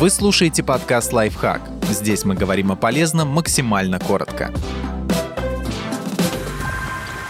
Вы слушаете подкаст «Лайфхак». Здесь мы говорим о полезном максимально коротко.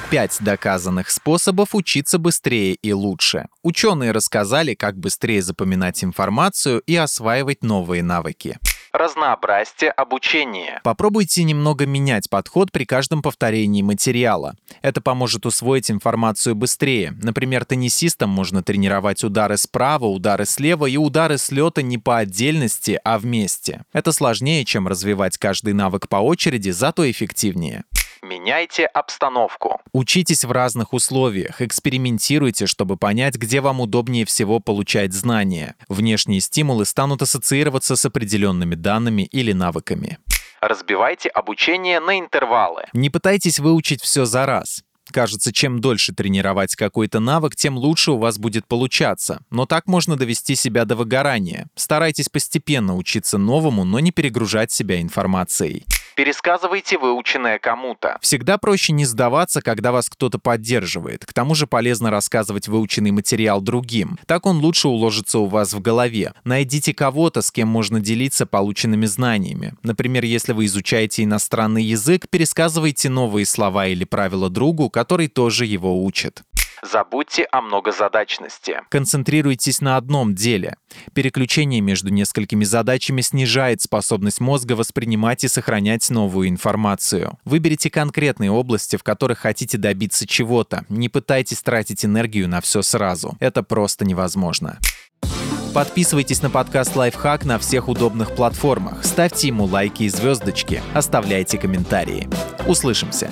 Пять доказанных способов учиться быстрее и лучше. Ученые рассказали, как быстрее запоминать информацию и осваивать новые навыки. Разнообразьте обучение. Попробуйте немного менять подход при каждом повторении материала. Это поможет усвоить информацию быстрее. Например, теннисистам можно тренировать удары справа, удары слева и удары с лета не по отдельности, а вместе. Это сложнее, чем развивать каждый навык по очереди, зато эффективнее. Меняйте обстановку. Учитесь в разных условиях, экспериментируйте, чтобы понять, где вам удобнее всего получать знания. Внешние стимулы станут ассоциироваться с определенными данными или навыками. Разбивайте обучение на интервалы. Не пытайтесь выучить все за раз. Кажется, чем дольше тренировать какой-то навык, тем лучше у вас будет получаться. Но так можно довести себя до выгорания. Старайтесь постепенно учиться новому, но не перегружать себя информацией. Пересказывайте выученное кому-то. Всегда проще не сдаваться, когда вас кто-то поддерживает. К тому же полезно рассказывать выученный материал другим. Так он лучше уложится у вас в голове. Найдите кого-то, с кем можно делиться полученными знаниями. Например, если вы изучаете иностранный язык, пересказывайте новые слова или правила другу, который тоже его учит. Забудьте о многозадачности. Концентрируйтесь на одном деле. Переключение между несколькими задачами снижает способность мозга воспринимать и сохранять новую информацию. Выберите конкретные области, в которых хотите добиться чего-то. Не пытайтесь тратить энергию на все сразу. Это просто невозможно. Подписывайтесь на подкаст «Лайфхак» на всех удобных платформах. Ставьте ему лайки и звездочки. Оставляйте комментарии. Услышимся.